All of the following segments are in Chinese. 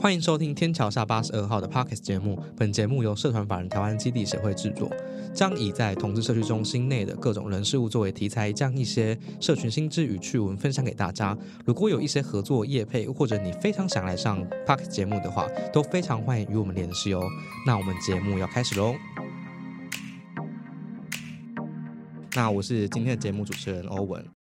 欢迎收听天桥下八十二号的 Parkes 节目。本节目由社团法人台湾基地协会制作，将以在同志社区中心内的各种人事物作为题材，将一些社群新知与趣闻分享给大家。如果有一些合作业配，或者你非常想来上 Parkes 节目的话，都非常欢迎与我们联系哦。那我们节目要开始喽。那我是今天的节目主持人欧文。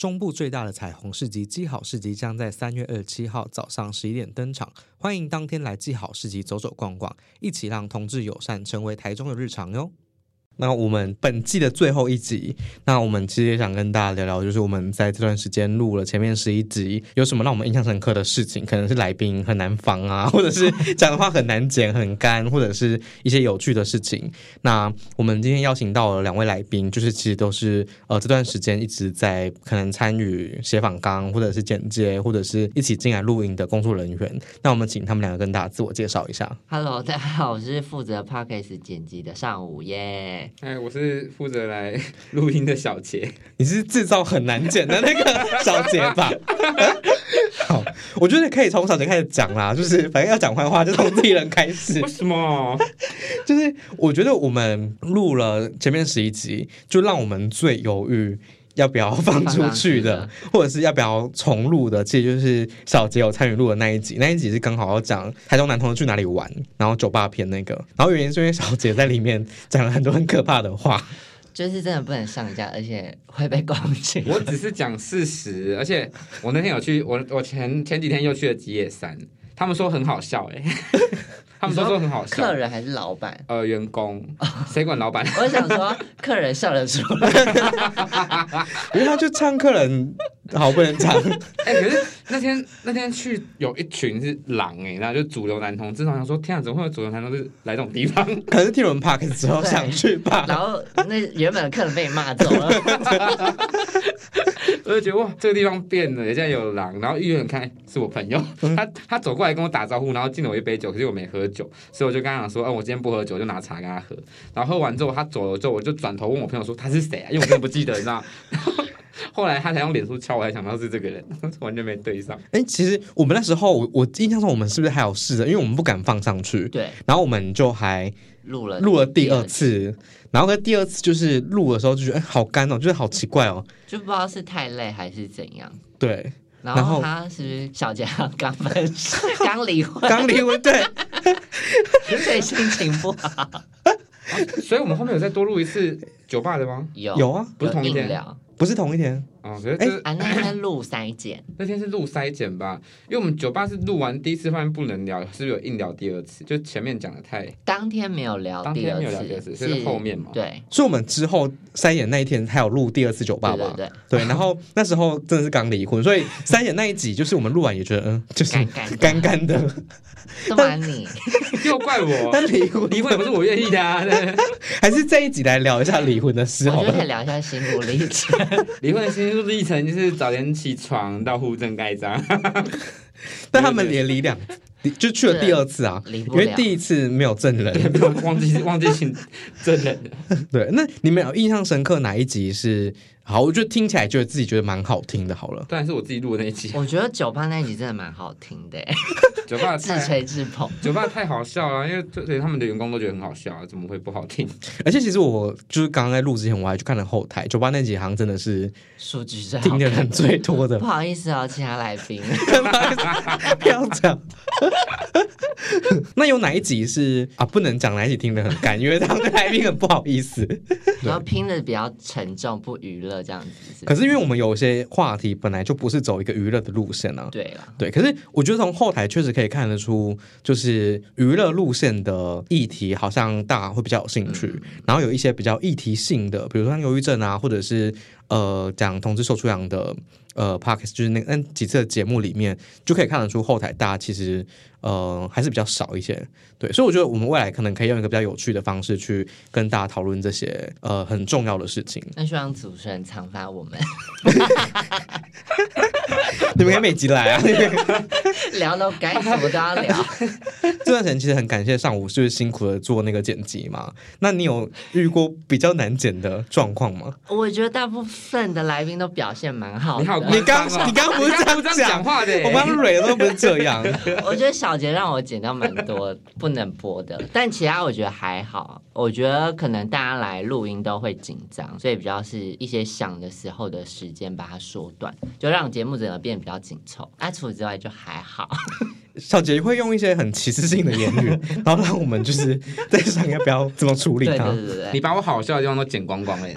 中部最大的彩虹市集基好市集将在三月二十七号早上十一点登场，欢迎当天来基好市集走走逛逛，一起让同志友善成为台中的日常哟。那我们本季的最后一集，那我们其实也想跟大家聊聊，就是我们在这段时间录了前面十一集，有什么让我们印象深刻的事情？可能是来宾很难防啊，或者是讲的话很难剪、很干，或者是一些有趣的事情。那我们今天邀请到了两位来宾，就是其实都是呃这段时间一直在可能参与写访纲，或者是剪接，或者是一起进来录音的工作人员。那我们请他们两个跟大家自我介绍一下。Hello，大家好，我是负责 Podcast 剪辑的上午耶。哎，我是负责来 录音的小杰。你是制造很难剪的那个 小杰吧？好，我觉得可以从小杰开始讲啦，就是反正要讲坏话就从自己人开始为。什么？就是我觉得我们录了前面十一集，就让我们最犹豫。要不要放出去的，或者是要不要重录的？其实就是小杰有参与录的那一集，那一集是刚好要讲台中男同志去哪里玩，然后酒吧片那个。然后原因是因为小杰在里面讲了很多很可怕的话，就是真的不能上架，而且会被攻击。我只是讲事实，而且我那天有去，我我前前几天又去了吉野山，他们说很好笑、哎，他们都说很好笑客。人还是老板？呃，员工谁管老板？我想说，客人笑得出来，因为他就唱客人 好不能讲。哎、可是那天那天去有一群是狼哎、然后就主流男同志，我想说天啊，怎么会有主流男同志来这种地方？可能是听我们 Park 之后对想去吧。然后那原本的客人被你骂走了，我就觉得哇，这个地方变了，现在有狼。然后一远看是我朋友，他他走过来跟我打招呼，然后敬了我一杯酒，可是我没喝酒，所以我就跟他讲说，哦，我今天不喝酒，就拿茶跟他喝。然后喝完之后，他走了之后，我就转头问我朋友说他是谁啊？因为我真的不记得，你知道。然后 后来他才用脸书敲我，才想到是这个人，完全没对上。哎、其实我们那时候，我我印象中我们是不是还有试着，因为我们不敢放上去，对，然后我们就还录了录了第二，次，然后跟第二次就是录的时候就觉得哎、好干哦，就是好奇怪哦。就不知道是太累还是怎样。对，然然后后他是不是小杰刚分手，刚离婚，刚离婚，对，所以心情不好。所以我们后面有再多录一次酒吧的吗？有。有啊，不是同一天。聊不是同一天，哦，可是这、啊，那天录筛检，那天是录筛检吧？因为我们酒吧是录完第一次发现不能聊，是不是有硬聊第二次？就前面讲的太当天没有聊当天没有聊第二次，次，是后面嘛？对所以我们之后三演那一天还有录第二次酒吧吧？对对对，对，然后那时候真的是刚离婚，所以三演那一集就是我们录完也觉得嗯，就是干干干干的，都瞒你，又怪我，但离婚离婚也不是我愿意的啊！对还是这一集来聊一下离婚的事好我觉得可以。聊一下心路历程。离婚的就是一层就是早点起床到户政盖章，但他们连离两，离 就去了第二次啊，因为。第一次没有证人。忘记忘记请证人了。对，那你们有印象深刻哪一集是好？我觉得听起来觉得自己觉得蛮好听的。好了，当然是我自己录的那一集，我觉得酒吧那一集真的蛮好听的，酒吧自吹自捧。酒吧太好笑了，因为对他们的员工都觉得很好笑，怎么会不好听？而且其实我就是刚刚在录之前，我还去看了后台，酒吧那集好像真的是数据最好听的人最多的不。好意思哦，其他来宾。不要讲。那有哪一集是啊？不能讲哪一集听得很干，因为他们来宾很不好意思。然后拼的比较沉重，不娱乐这样子是可是因为我们有些话题本来就不是走一个娱乐的路线啊。对了，对，可是我觉得从后台确实可以看得出，就是娱乐路线的议题，好像大家会比较有兴趣。然后有一些比较议题性的，比如说像忧郁症啊，或者是呃讲同志受出养的呃 p o d c a s t 就是那那几次的节目里面，就可以看得出后台大家其实呃还是比较少一些。对，所以我觉得我们未来可能可以用一个比较有趣的方式去跟大家讨论这些呃很重要的事情。那希望主持人常发我们 你们可以每集来啊！聊到该什么都要聊。这段时间其实很感谢上午就是辛苦的做那个剪辑嘛。那你有遇过比较难剪的状况吗？我觉得大部分的来宾都表现蛮好的。你好，你刚你刚刚不是这样你刚刚不是这样讲话的，我刚蕊的都不是这样。我觉得小杰让我剪掉蛮多不能播的，但其他我觉得还好。我觉得可能大家来录音都会紧张，所以比较是一些想的时候的时间把它缩短，就让节目整个变得比较紧凑。啊，除此之外就还好。小杰会用一些很歧视性的言语，然后让我们就是在想要不要怎么处理对它。对对对对，你把我好笑的地方都剪光光了，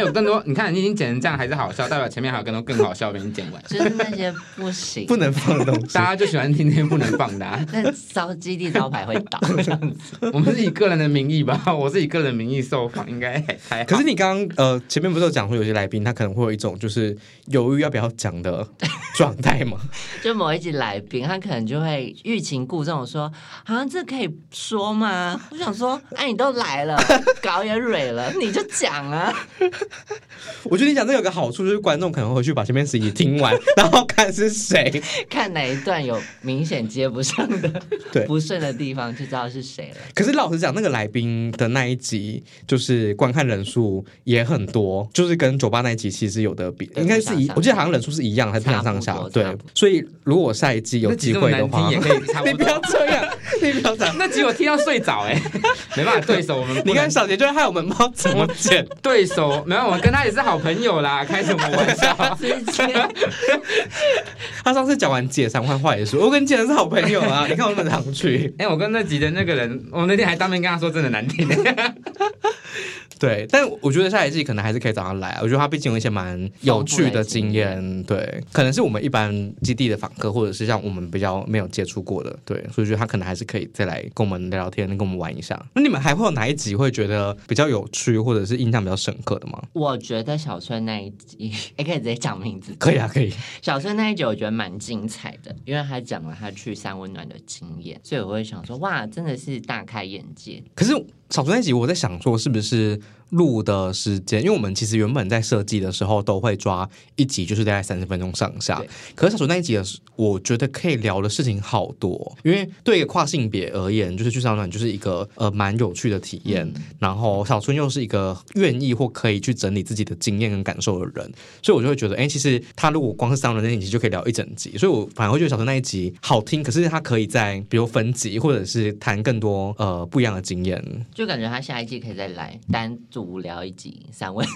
有更多，你看你已经剪成这样还是好笑，代表前面还有更多更好笑被你剪完。就是那些不行，不能放的东西大。家就喜欢听那些不能放的、啊。那招基地招牌会倒这样子。我们是以个人的名义吧，我是以个人名义受访，应该还好。可是你刚刚呃前面不是有讲说有些来宾他可能会有一种就是犹豫要不要讲的状态吗？就某一集来宾，他可能就会欲擒故纵说：“好、像这可以说吗？”我想说：“哎，你都来了，搞也蕊了，你就讲啊。我觉得你讲这有个好处就是观众可能会回去把前面十集听完，然后看是谁。看哪一段有明显接不上的、对不顺的地方，就知道是谁了。可是老实讲，那个来宾的那一集就是观看人数也很多，就是跟酒吧那一集其实有的比，应该是一我记得好像人数是一样，还是不相上下。对所以如果下一季有机会的话也可以差你不要。这样，你不要这样。那集我听到睡着哎、没办法对手，我们你看小杰就会害我们不知道怎么剪，对手没有，我跟他也是好朋友啦，开什么玩笑？他上次讲完解散换话也说，我跟杰然是好朋友啊，你看我们常去。哎、我跟那集的那个人，我那天还当面跟他说真的难听、对，但我觉得下一季可能还是可以找他来啊。我觉得他毕竟有一些蛮有趣的经验，对，可能是我们一般基地的访客，或者是像我们比较没有接触过的，对，所以觉得他可能还是可以再来跟我们聊聊天，跟我们玩一下。那你们还会有哪一集会觉得比较有趣，或者是印象比较深刻的吗？我觉得小春那一集，也可以直接讲名字。可以啊，可以。小春那一集我觉得蛮精彩的，因为他讲了他去三温暖的经验，所以我会想说，哇，真的是大开眼界。可是少数那集，我在想说，是不是？录的时间，因为我们其实原本在设计的时候都会抓一集，就是大概三十分钟上下。可是小说那一集的，我觉得可以聊的事情好多。因为对一个跨性别而言，就是去上暖就是一个呃蛮有趣的体验。然后小春又是一个愿意或可以去整理自己的经验跟感受的人，所以我就会觉得，哎，其实他如果光是上暖那一集就可以聊一整集。所以我反而会觉得小春那一集好听，可是他可以在比如分集或者是谈更多呃不一样的经验。就感觉他下一季可以再来单独。无聊一集三位，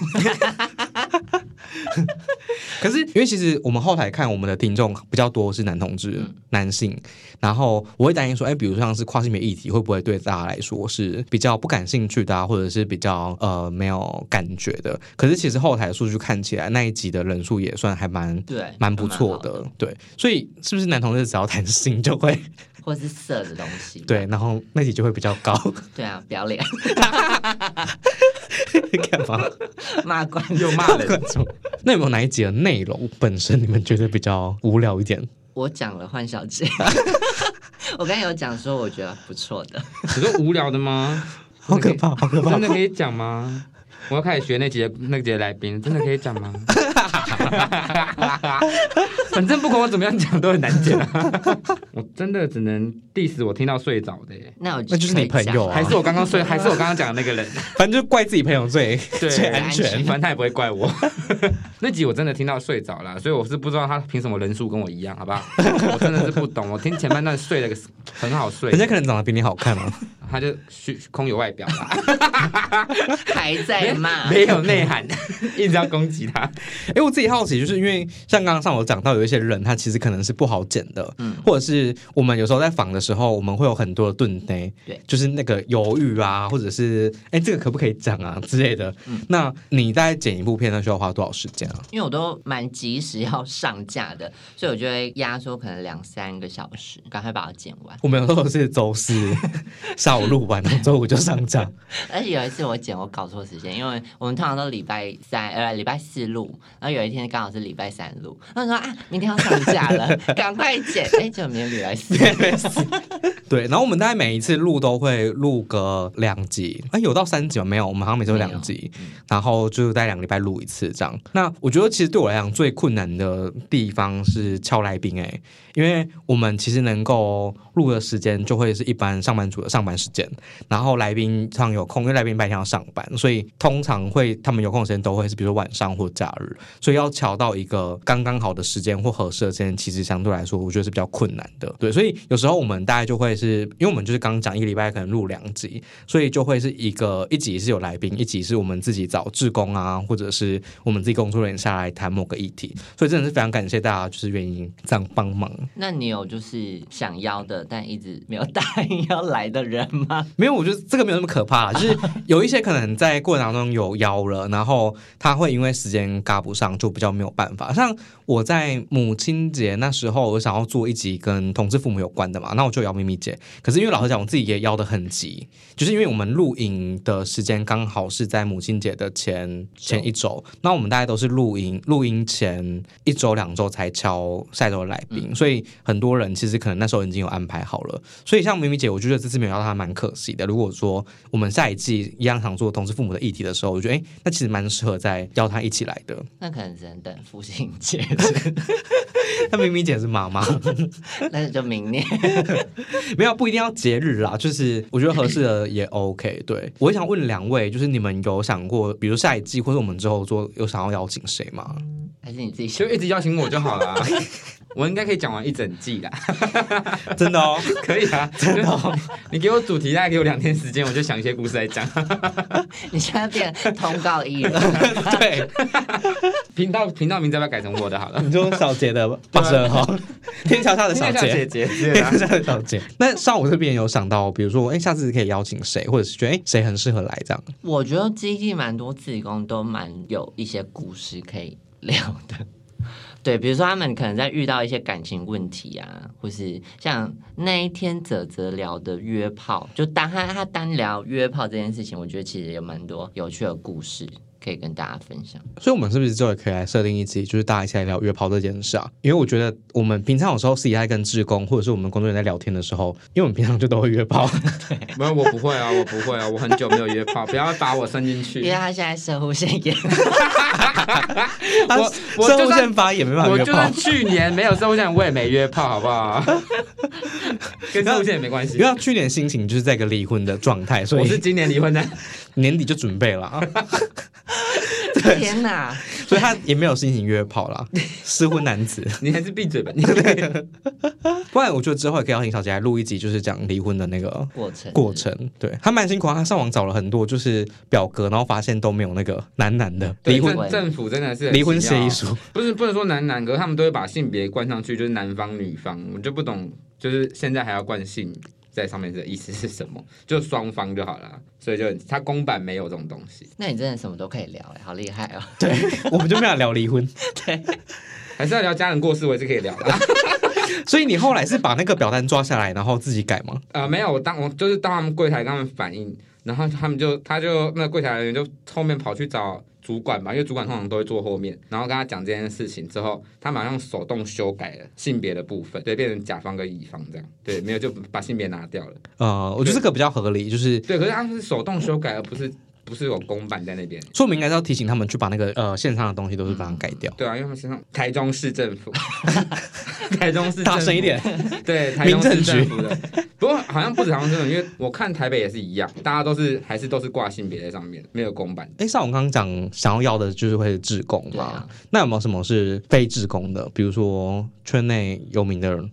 可是因为其实我们后台看我们的听众比较多是男同志、男性，然后我会担心说，哎，比如像是跨性别议题，会不会对大家来说是比较不感兴趣的，或者是比较呃没有感觉的？可是其实后台的数据看起来那一集的人数也算还蛮对，蛮不错的，对，所以是不是男同志只要谈性就会？或是色的东西，对，然后那集就会比较高。对啊，不要脸，骂观又骂人？那有没有哪一集的内容本身你们觉得比较无聊一点？我讲了换小姐，我刚才有讲说我觉得不错的。你说无聊的吗？好可怕，好可怕！真的可以讲吗？我要开始学那节那节来宾，真的可以讲吗？反正不管我怎么样讲都很难讲，我真的只能 diss 我听到睡着的耶。那那就是你朋友，还是我刚刚睡，还是我刚刚讲的那个人？反正就怪自己朋友最最安全，反正他也不会怪我。那集我真的听到睡着了，所以我是不知道他凭什么人数跟我一样，好不好？我真的是不懂，我听前半段睡了个很好睡，人家可能长得比你好看吗？他就虚空有外表啦，还在骂，没有内涵，一直要攻击他。哎，我自己好奇，就是因为像刚刚上我讲到，有一些人他其实可能是不好剪的，嗯，或者是我们有时候在访的时候，我们会有很多的顿呆，对，就是那个犹豫啊，或者是哎，这个可不可以讲啊之类的。那你在剪一部片，那，需要花多少时间啊？因为我都蛮及时要上架的，所以我就会压缩可能两三个小时，赶快把它剪完。我们有时候是周四 下午。录完然后，周五就上架。而且有一次我剪，我搞错时间，因为我们通常都礼拜三呃礼拜四录，然后有一天刚好是礼拜三录，他说啊明天要上架了，赶快剪。哎，就明天礼拜四。对，然后我们大概每一次录都会录个两集，哎有到三集吗？没有，我们好像每周两集，然后就在两个礼拜录一次这样。那我觉得其实对我来讲最困难的地方是敲来宾哎。因为我们其实能够录的时间就会是一般上班族的上班时间，然后来宾常有空，因为来宾白天要上班，所以通常会他们有空时间都会是比如说晚上或假日，所以要调到一个刚刚好的时间或合适的时间，其实相对来说我觉得是比较困难的。对，所以有时候我们大概就会是因为我们就是刚讲一个礼拜可能录两集，所以就会是一个一集是有来宾，一集是我们自己找志工啊，或者是我们自己工作人员下来谈某个议题，所以真的是非常感谢大家就是愿意这样帮忙。那你有就是想要的，但一直没有答应要来的人吗？没有，我觉得这个没有那么可怕。就是有一些可能在过程当中有邀了，然后他会因为时间赶不上，就比较没有办法。像我在母亲节那时候，我想要做一集跟同志父母有关的嘛，那我就邀咪咪姐。可是因为老实讲，我自己也邀的很急，就是因为我们录影的时间刚好是在母亲节的前前一周，那我们大家都是录影录音前一周两周才敲下周的来宾，所以。很多人其实可能那时候已经有安排好了，所以像明明姐，我觉得这次没有邀她蛮可惜的。如果说我们下一季一样想做同事父母的议题的时候，我觉得哎，那其实蛮适合再邀她一起来的。那可能只能等父亲节。那明明姐是妈妈，那就明年 没有不一定要节日啦，就是我觉得合适的也 OK。对我想问两位，就是你们有想过，比如下一季或者我们之后做，有想要邀请谁吗？还是你自己就一直邀请我就好了。我应该可以讲完一整季啦，真的哦。可以啊，真的哦、你给我主题，大概给我两天时间，我就想一些故事来讲。你现在变通告艺人，对，频道频道名字要不要改成我的好了？你说小杰的八十二号，天桥下的小杰。姐姐天桥下的小杰。那上午这边有想到，比如说，哎，下次可以邀请谁，或者是觉得哎谁很适合来这样。我觉得基地蛮多自工都蛮有一些故事可以聊的。对，比如说他们可能在遇到一些感情问题啊，或是像那一天泽泽聊的约炮，就单他他单聊约炮这件事情，我觉得其实有蛮多有趣的故事。可以跟大家分享。所以，我们是不是之后也可以来设定一集，就是大家一起来聊约炮这件事啊？因为我觉得我们平常有时候私底下在跟志工或者是我们工作人员在聊天的时候，因为我们平常就都会约炮，没有，我不会啊，我不会啊，我很久没有约炮，不要把我伸进去因为。他现在射护线炎，他我我就算线发也没办法约炮我就算，去年没有生物线，我也没约炮，好不好？跟生物线也没关系因为。去年心情就是在一个离婚的状态，所以我是今年离婚的，年底就准备了啊，天哪！所以他也没有心情约炮啦，失婚男子。你还是闭嘴吧。你 不然我觉得之后也可以邀请小杰来录一集，就是讲离婚的那个过程过程。对他蛮辛苦啊，他上网找了很多就是表格，然后发现都没有那个男男的离婚政政府真的是离婚协议书。不是不能说男男，可是他们都会把性别冠上去，就是男方女方，我就不懂，就是现在还要冠性在上面的意思是什么？就双方就好了，所以就他公版没有这种东西，那你真的什么都可以聊哎，好厉害哦！对，我们就没有聊离婚，对还是要聊家人过世，我也是可以聊的。所以你后来是把那个表单抓下来，然后自己改吗？呃，没有，我当我就是当他们柜台跟他们反映，然后他们就他就那个柜台人员就后面跑去找主管吧，因为主管通常都会坐后面，然后跟他讲这件事情之后，他马上手动修改了性别的部分，对，变成甲方跟乙方这样，对，没有就把性别拿掉了，呃，我觉得这个比较合理，就是对，可是他们是手动修改，而不是不是有公版在那边。说明应该是要提醒他们去把那个呃线上的东西都是把它改掉。对啊，因为他们身上台中市政府，台中市政府。大声一点，对，台中市政府的。不过好像不止台中市政府，因为我看台北也是一样，大家都是还是都是挂性别在上面，没有公版。哎，像我刚刚讲想要要的就是会是志工嘛，那有没有什么是非志工的？比如说圈内有名的人，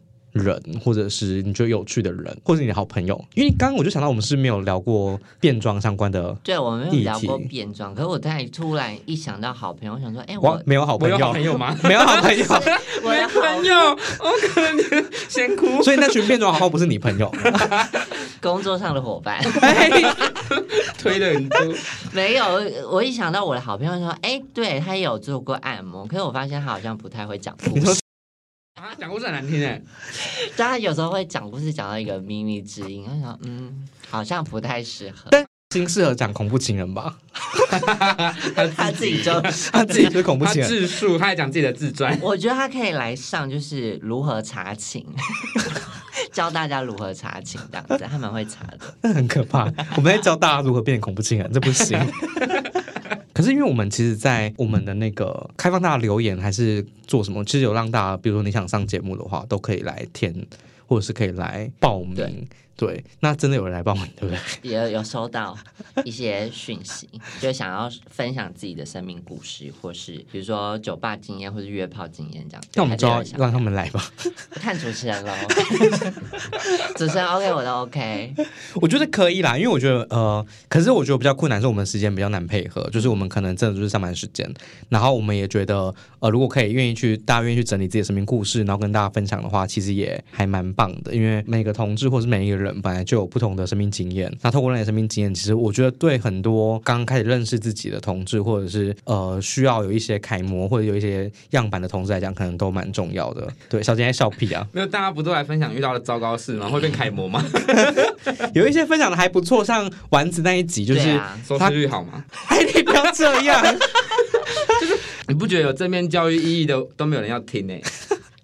或者是你觉得有趣的人，或者你的好朋友？因为刚刚我就想到我们是没有聊过变装相关的，对我们没有聊过变装，可是我在突然一想到好朋友，我想说，哎，我我没有好朋友，我有好朋友吗？没有好朋友，我的朋友，我可能先哭。所以那群变装好朋友不是你朋友。工作上的伙伴推的很多，没有，我一想到我的好朋友说，哎，对他也有做过按摩，可是我发现他好像不太会讲故事，啊，讲故事很难听哎。但他有时候会讲故事讲到一个秘密之音，他想，嗯，好像不太适合。但新适合讲恐怖情人吧？他自己就，他自己就是恐怖他情人。自述，他还讲自己的自传。我觉得他可以来上，就是如何查寝，教大家如何查寝这样子，他们会查的。那很可怕。我们在教大家如何变恐怖情人，这不行。可是因为我们其实，在我们的那个开放大家留言还是做什么，其实有让大家，比如说你想上节目的话，都可以来填，或者是可以来报名。对对，那真的有人来报名，对不对？也有有收到一些讯息，就想要分享自己的生命故事，或是比如说酒吧经验，或是约炮经验这样。那我们就让他们来吧。看主持人喽，主持人 OK 我都 OK。我觉得可以啦，因为我觉得呃，可是我觉得比较困难是我们时间比较难配合，就是我们可能真的就是上班时间，然后我们也觉得呃，如果可以愿意去大家愿意去整理自己的生命故事，然后跟大家分享的话，其实也还蛮棒的，因为每个同志或是每一个人本来就有不同的生命经验，那透过那些生命经验，其实我觉得对很多刚刚开始认识自己的同志，或者是呃需要有一些楷模或者有一些样板的同志来讲，可能都蛮重要的。对，小杰在笑屁啊，没有，大家不都来分享遇到的糟糕事吗？会变楷模吗？有一些分享的还不错，像丸子那一集就是。收视率好吗？哎，你不要这样。就是你不觉得有正面教育意义的都没有人要听呢、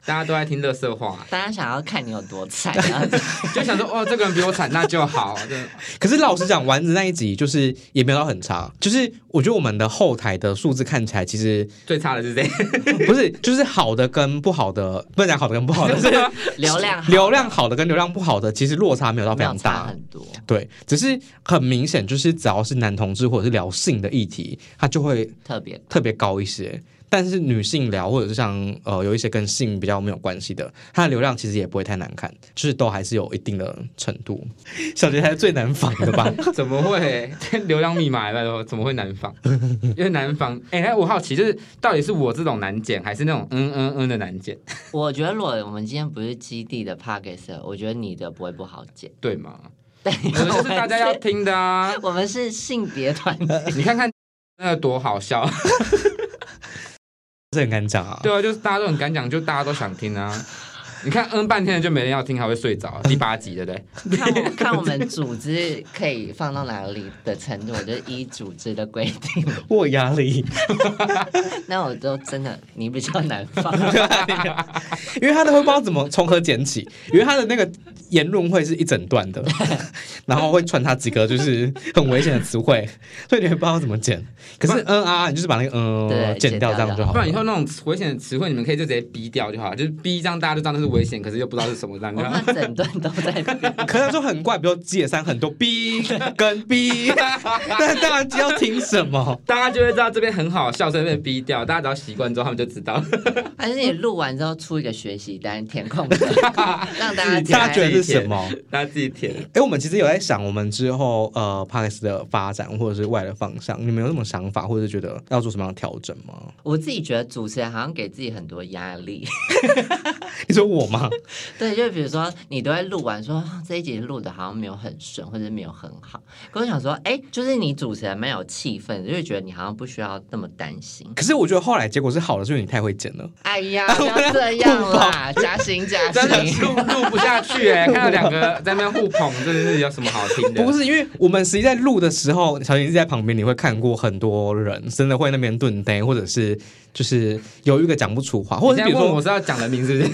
大家都在听乐色话，大家想要看你有多惨，就想说哦，这个人比我惨，那就好。可是老实讲，丸子那一集就是也没有到很差，就是我觉得我们的后台的数字看起来其实最差的是谁？不是，就是好的跟不好的，不能讲好的跟不好的，是流量好流量好的跟流量不好的，其实落差没有到非常大。很多。对，只是很明显，就是只要是男同志或者是聊性的议题，它就会特别特别高一些。但是女性聊或者是像呃有一些跟性比较没有关系的，它的流量其实也不会太难看，就是都还是有一定的程度。小杰才是最难仿的吧？怎么会？流量密码来了，怎么会难仿？因为难仿，哎、我好奇，就是到底是我这种难剪，还是那种嗯嗯嗯的难剪，我觉得如果我们今天不是基地的 p c a s 我觉得你的不会不好剪。对吗？对，我们是大家要听的啊！我们是性别团体，你看看那个多好笑，很敢讲啊。对啊，就是大家都很敢讲，就大家都想听啊。你看嗯半天就没人要听，还会睡着。第八集对不对？看我看我们组织可以放到哪里的程度，我就依组织的规定。我压力，那我就真的你比较难放。因为他都会不知道怎么从何捡起，因为他的那个言论会是一整段的，然后会穿插几个就是很危险的词汇，所以你会不知道怎么剪。可是嗯啊，你就是把那个嗯对剪掉，这样就好了。不然以后那种危险的词汇，你们可以就直接逼掉就好了，就是逼这样大家就知道那是危险，可是又不知道是什么，这样整段都在变。可是就很怪，比如解散很多 B 跟 B，但当然要听什么。大家就会知道这边很好笑，所以被逼掉。大家只要习惯之后，他们就知道。还是你录完之后出一个学习单填空的，让大家大家觉得是什么？大家自己填。哎、我们其实有在想，我们之后呃 p a r k e s 的发展或者是未来的方向，你们有什么想法，或者是觉得要做什么样的调整吗？我自己觉得主持人好像给自己很多压力。你说我吗？对，就比如说你都会录完说啊这一集录的好像没有很顺，或者没有很好。可我想说，哎，就是你主持人蛮有气氛，就会觉得你好像不需要那么担心。可是我觉得后来结果是好的，就是你太会剪了。哎呀，不要这样啦，加薪加真的薪。录录不下去哎、看到两个在那边互捧，真的是有什么好听的？不是因为我们实际在录的时候，小林一直在旁边，你会看过很多人真的会那边顿呆，或者是就是犹豫个讲不出话，或者是比如说我是要讲人名是不是？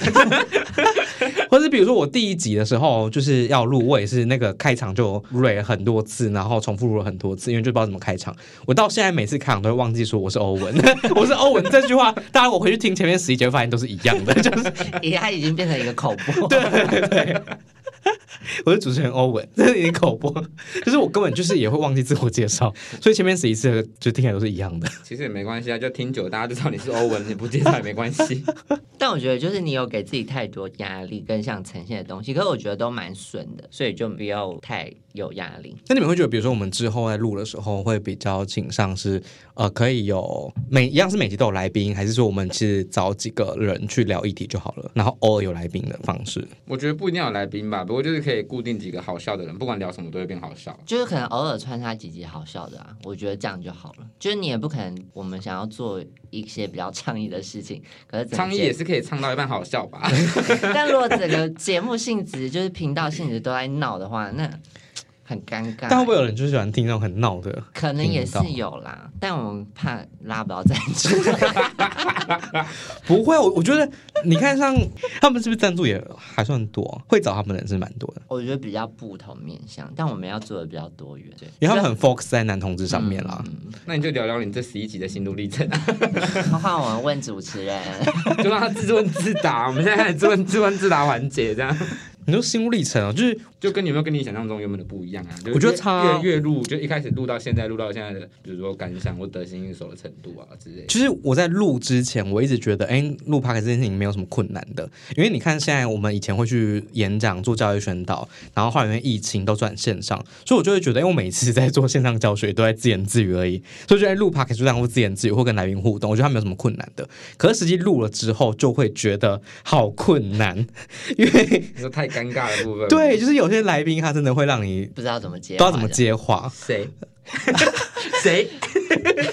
或者是比如说我第一集的时候就是要录，我也是那个开场就 re 了很多次，然后重复录了很多次，因为就不知道怎么开场。我到现在每次开场都会忘记说我是欧文，我是欧文这句话，当然我回去听前面十一集发现都是一样的，就是他已经变成一个口播。对 对对。我是主持人欧文，这是你口播，就是我根本就是也会忘记自我介绍，所以前面十一次就听起来都是一样的。其实也没关系啊，就听久，大家就知道你是欧文，你不介绍也没关系。但我觉得就是你有给自己太多压力跟想呈现的东西，可是我觉得都蛮顺的，所以就不要太有压力。那你们会觉得，比如说我们之后在录的时候，会比较倾向是呃，可以有每一样是每集都有来宾，还是说我们其实找几个人去聊议题就好了，然后偶尔有来宾的方式？我觉得不一定要有来宾吧，不过就是可以固定几个好笑的人，不管聊什么都会变好笑。就是可能偶尔穿插几集好笑的啊，我觉得这样就好了。就是你也不可能，我们想要做一些比较倡议的事情，可是整个节倡议也是可以唱到一半好笑吧？但如果整个节目性质就是频道性质都在闹的话，那很尴尬。但会不会有人就喜欢听那种很闹的？可能也是有啦，但我们怕拉不到赞助。不会，我我觉得你看像他们是不是赞助也还算多，会找他们的人是蛮多的，我觉得比较不同面向，但我们要做的比较多元。对，因为他们很 focus 在男同志上面啦。嗯那你就聊聊你这十一集的心路历程 换我们问主持人，就让他自问自答。我们现在开始自问自问自答环节，这样你说心路历程啊，就是就跟你有没有跟你想象中原本的不一样啊？就是我觉得越差越越录，就一开始录到现在，录到现在的，比如说感想或得心应手的程度啊之类的。其实我在录之前，我一直觉得，哎，录 p o d 这件事情没有什么困难的，因为你看现在我们以前会去演讲、做教育宣导，然后后来因为疫情都转线上，所以我就会觉得，因为我每次在做线上教学都在自言自语而已，所以就在录 p o d 就这样会自言自语或跟来宾互动，我觉得它没有什么困难的。可是实际录了之后，就会觉得好困难，因为你说太尴尬的部分，对，就是有些来宾他真的会让你不知道怎么接，不知道怎么。接话。谁谁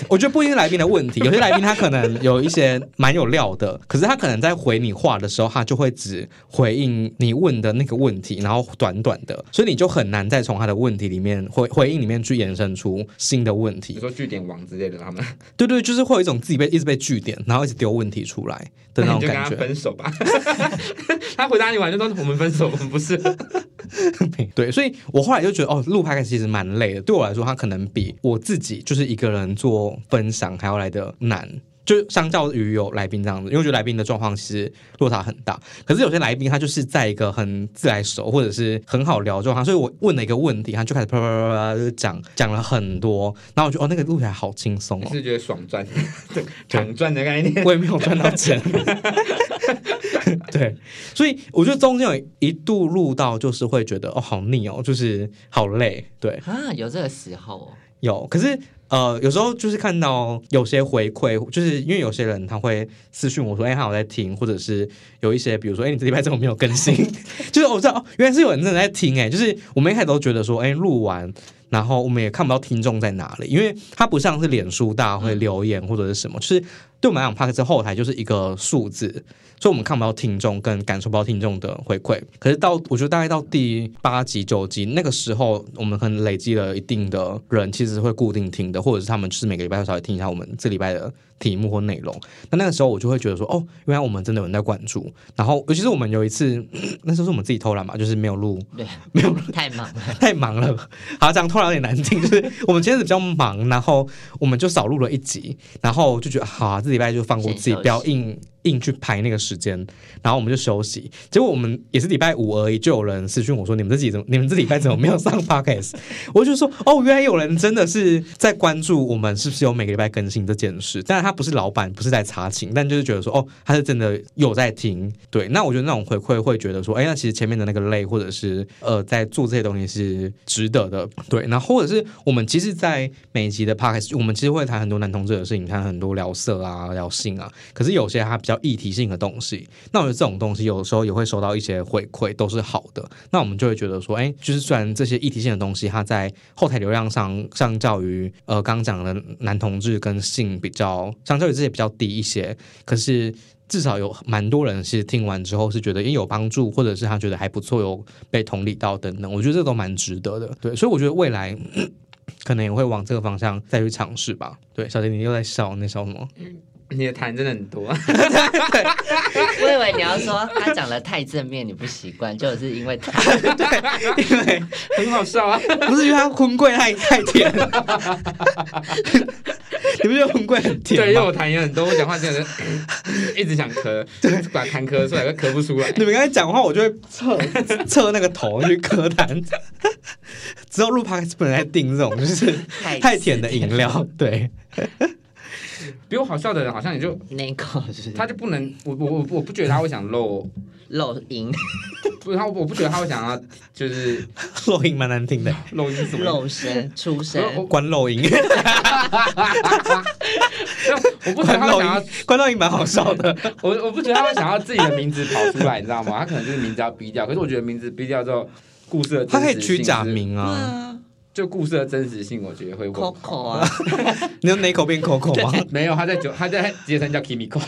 我觉得不一定是来宾的问题，有些来宾他可能有一些蛮有料的，可是他可能在回你话的时候，他就会只回应你问的那个问题，然后短短的，所以你就很难再从他的问题里面回回应里面去延伸出新的问题。比如说据点王之类的，他们对对，就是会有一种自己被一直被据点，然后一直丢问题出来的那种感觉。分手吧。他回答你完就说我们分手，我们不是。对，所以我后来就觉得，哦，录 p 其实蛮累的。对我来说，它可能比我自己就是一个人做分享还要来的难。就相较于有来宾这样子，因为我觉得来宾的状况其实落差很大。可是有些来宾他就是在一个很自来熟或者是很好聊的状况，所以我问了一个问题，他就开始啪啪啪啪就讲讲了很多，然后我觉得哦那个录起来好轻松哦，是觉得爽赚，躺赚的概念。我也没有赚到钱。对，所以我觉得中间有一度录到，就是会觉得哦好腻哦，就是好累。对，啊，有这个时候哦，有，可是呃，有时候就是看到有些回馈，就是因为有些人他会私讯我说，哎、他有在听，或者是有一些比如说，哎、你这礼拜怎么没有更新？就是我知道哦，原来是有人真的在听、哎，就是我们一开始都觉得说，哎、录完。然后我们也看不到听众在哪里，因为它不像是脸书大家会留言或者是什么，就是对我们来讲 p a r k 后台就是一个数字，所以我们看不到听众跟感受不到听众的回馈。可是到我觉得大概到第八集九集那个时候，我们可能累积了一定的人，其实会固定听的，或者是他们就是每个礼拜会稍微听一下我们这礼拜的题目或内容。那那个时候我就会觉得说，哦，原来我们真的有人在关注。然后尤其是我们有一次，那时候是我们自己偷懒嘛，就是没有录，对，没有录 太忙了，太忙了，好，这样突然有点难听，就是我们今天是比较忙，然后我们就少录了一集，然后就觉得好、啊，这礼拜就放过自己，不要硬硬去排那个时间，然后我们就休息。结果我们也是礼拜五而已，就有人私讯我说：“你们这几怎么？你们这礼拜怎么没有上 podcast？” 我就说：“哦，原来有人真的是在关注我们是不是有每个礼拜更新这件事。但是他不是老板，不是在查寝，但就是觉得说，哦，他是真的有在听。对，那我觉得那种回馈会觉得说，哎，那其实前面的那个累，或者是呃，在做这些东西是值得的。对，那或者是我们其实，在每集的 podcast，我们其实会谈很多男同志的事情，谈很多聊色啊、聊性啊。可是有些他比较议题性的东西，那我觉得这种东西有时候也会收到一些回馈，都是好的。那我们就会觉得说，哎，就是虽然这些议题性的东西，它在后台流量上，相较于呃刚刚讲的男同志跟性比较，相较于这些比较低一些，可是。至少有蛮多人是听完之后是觉得也有帮助，或者是他觉得还不错，有被同理到等等，我觉得这都蛮值得的。对，所以我觉得未来可能也会往这个方向再去尝试吧。对，小杰你又在笑，你在笑什么？你的痰真的很多，我以为你要说他讲的太正面，你不习惯，就是因为他 因为很好笑啊。不是因为他荤桂太太甜了，你不觉得荤桂很甜吗？对，因为我痰也很多，我讲话真的是一直想咳，把痰咳出来，又咳不出来。你们刚才讲话，我就会侧侧那个头去咳痰。之后录 p o d 能再订这种就是太太甜的饮料，对。比我好笑的人，好像也就那个是他就不能，我我我我不觉得他会想露，露音、不是他，我不觉得他会想要就是 露音蛮难听的，露音什么？露声、出声。我关露音，我不觉得他会想要音，关漏音蛮好笑的。我我不觉得他会想要自己的名字跑出来，你知道吗？他可能就是名字要逼掉，可是我觉得名字逼掉之后，故事的他可以取假，名啊，啊就故事的真实性，我觉得会问号，Coco 啊，你用哪口变 Coco 吗？没有，他在九，他在杰森叫 Kimiko，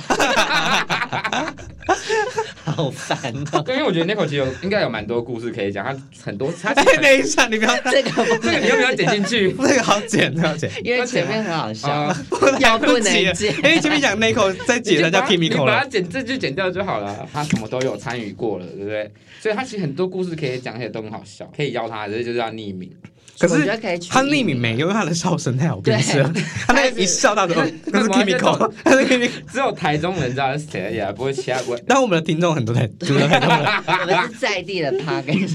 好烦哦。对，因为我觉得 Nico 其实有应该有蛮多故事可以讲，他很多，他哎，等一下，你不要，这个不这个你要不要剪进去？这个好剪，这个好剪。因为前面很好笑啊，要不来及了能剪。因为前面讲 Nico 在解他叫 Kimiko 了，把它剪这句剪掉就好了。他什么都有参与过了，对不对？所以他其实很多故事可以讲，而且都很好笑，可以邀他，只是就是要匿名。可是他匿名没，因为他的笑声太好辨识了。他 那个一笑到的，哦 那是 kimiko 他是 kimiko。只有台中人知道是谁而已啊，不会其他不会。但我们的听众很多台，就是很多人。我们是在地的 r k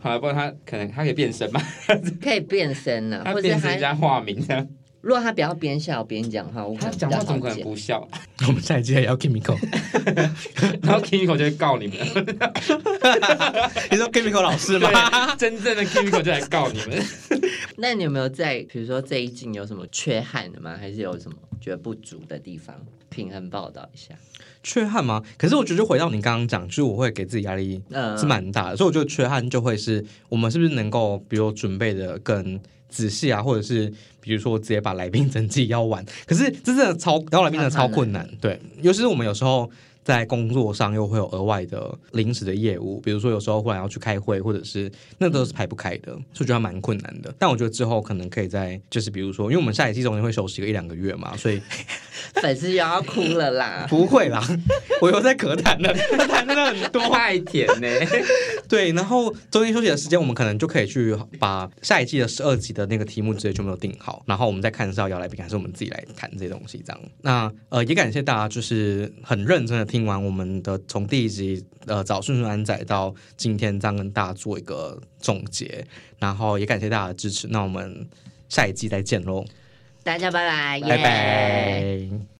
好了，不过他可能他可以变身吧，可以变身呢，他或者他变身加化名这样。如果他不要边笑边讲话，我可他能比较讲话怎么可能不笑？我们下一季也要 Kimiko。然后 Kimiko 就会告你们，你说 Kimiko 老师吗？对，真正的 Kimiko 就来告你们。那你有没有在比如说这一季有什么缺憾的吗？还是有什么觉得不足的地方？平衡报道一下。缺憾吗？可是我觉得就回到你刚刚讲，就是我会给自己压力嗯，是蛮大的，所以我觉得缺憾就会是我们是不是能够，比如准备的更仔细啊，或者是比如说直接把来宾整季邀完。可是这真的超邀来宾真的超困难，对，尤其是我们有时候。在工作上又会有额外的临时的业务，比如说有时候忽然要去开会，或者是那都是排不开的，所以觉得蛮困难的。但我觉得之后可能可以在，就是比如说，因为我们下一季中间会休息个一两个月嘛，所以 粉丝又要哭了啦。不会啦，我又在咳痰了，痰真的很多。太甜呢、对，然后中间休息的时间，我们可能就可以去把下一季的十二集的那个题目直接全部都定好，然后我们再看是要邀来宾还是我们自己来谈这些东西这样。那呃，也感谢大家就是很认真的听完我们的从第一集呃找顺顺安仔到今天这样跟大家做一个总结，然后也感谢大家的支持。那我们下一季再见喽，大家拜拜，拜拜。